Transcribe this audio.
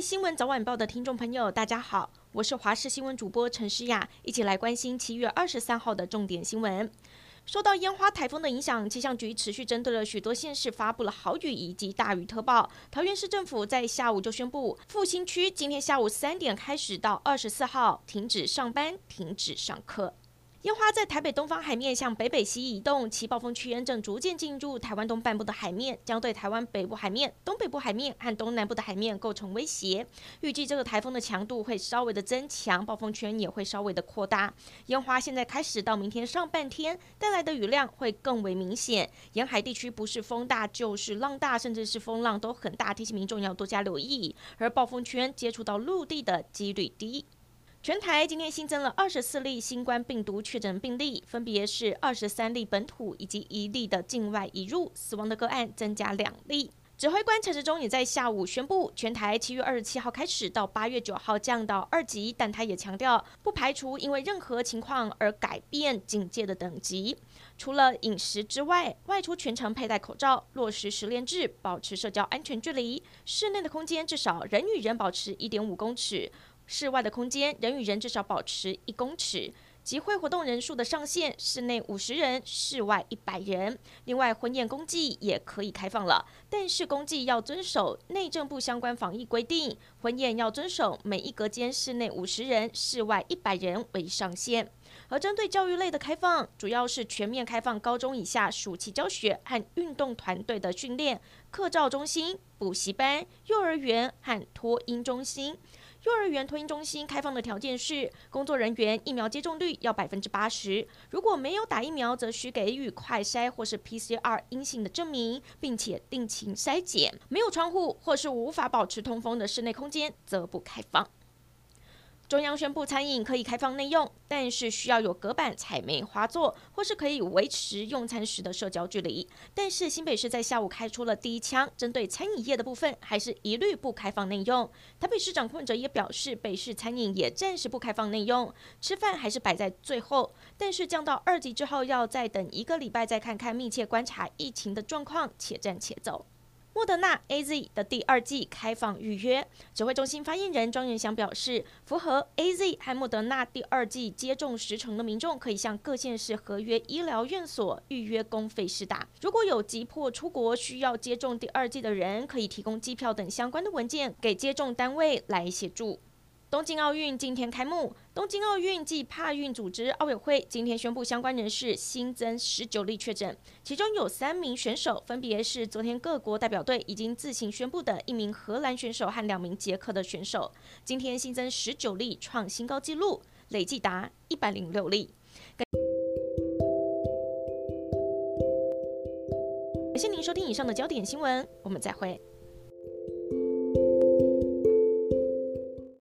新闻早晚报的听众朋友，大家好，我是华视新闻主播陈诗雅，一起来关心七月二十三号的重点新闻。受到烟花台风的影响，气象局持续针对了许多县市发布了豪雨以及大雨特报。桃园市政府在下午就宣布，复兴区今天下午三点开始到二十四号停止上班、停止上课。烟花在台北东方海面向北北西移动，其暴风区间正逐渐进入台湾东半部的海面，将对台湾北部海面、东北部海面和东南部的海面构成威胁。预计这个台风的强度会稍微的增强，暴风圈也会稍微的扩大。烟花现在开始到明天上半天带来的雨量会更为明显，沿海地区不是风大就是浪大，甚至是风浪都很大，提醒民众要多加留意。而暴风圈接触到陆地的几率低。全台今天新增了二十四例新冠病毒确诊病例，分别是二十三例本土以及一例的境外移入，死亡的个案增加两例。指挥官陈时中也在下午宣布，全台七月二十七号开始到八月九号降到二级，但他也强调不排除因为任何情况而改变警戒的等级。除了饮食之外，外出全程佩戴口罩，落实实联制，保持社交安全距离，室内的空间至少人与人保持一点五公尺。室外的空间，人与人至少保持一公尺。集会活动人数的上限，室内五十人，室外一百人。另外，婚宴公祭也可以开放了，但是公祭要遵守内政部相关防疫规定。婚宴要遵守每一隔间室内五十人，室外一百人为上限。而针对教育类的开放，主要是全面开放高中以下暑期教学和运动团队的训练、课照中心、补习班、幼儿园和托婴中心。幼儿园托婴中心开放的条件是，工作人员疫苗接种率要百分之八十，如果没有打疫苗，则需给予快筛或是 PCR 阴性的证明，并且定期筛检。没有窗户或是无法保持通风的室内空间，则不开放。中央宣布餐饮可以开放内用，但是需要有隔板、彩梅花座，或是可以维持用餐时的社交距离。但是新北市在下午开出了第一枪，针对餐饮业的部分，还是一律不开放内用。台北市长柯文哲也表示，北市餐饮也暂时不开放内用，吃饭还是摆在最后。但是降到二级之后，要再等一个礼拜，再看看，密切观察疫情的状况，且战且走。莫德纳 AZ 的第二季开放预约，指挥中心发言人庄元祥表示，符合 AZ 和莫德纳第二季接种时程的民众，可以向各县市合约医疗院所预约公费施打。如果有急迫出国需要接种第二季的人，可以提供机票等相关的文件给接种单位来协助。东京奥运今天开幕，东京奥运暨帕运组织奥委会今天宣布，相关人士新增十九例确诊，其中有三名选手，分别是昨天各国代表队已经自行宣布的一名荷兰选手和两名捷克的选手。今天新增十九例，创新高纪录，累计达一百零六例。感谢您收听以上的焦点新闻，我们再会。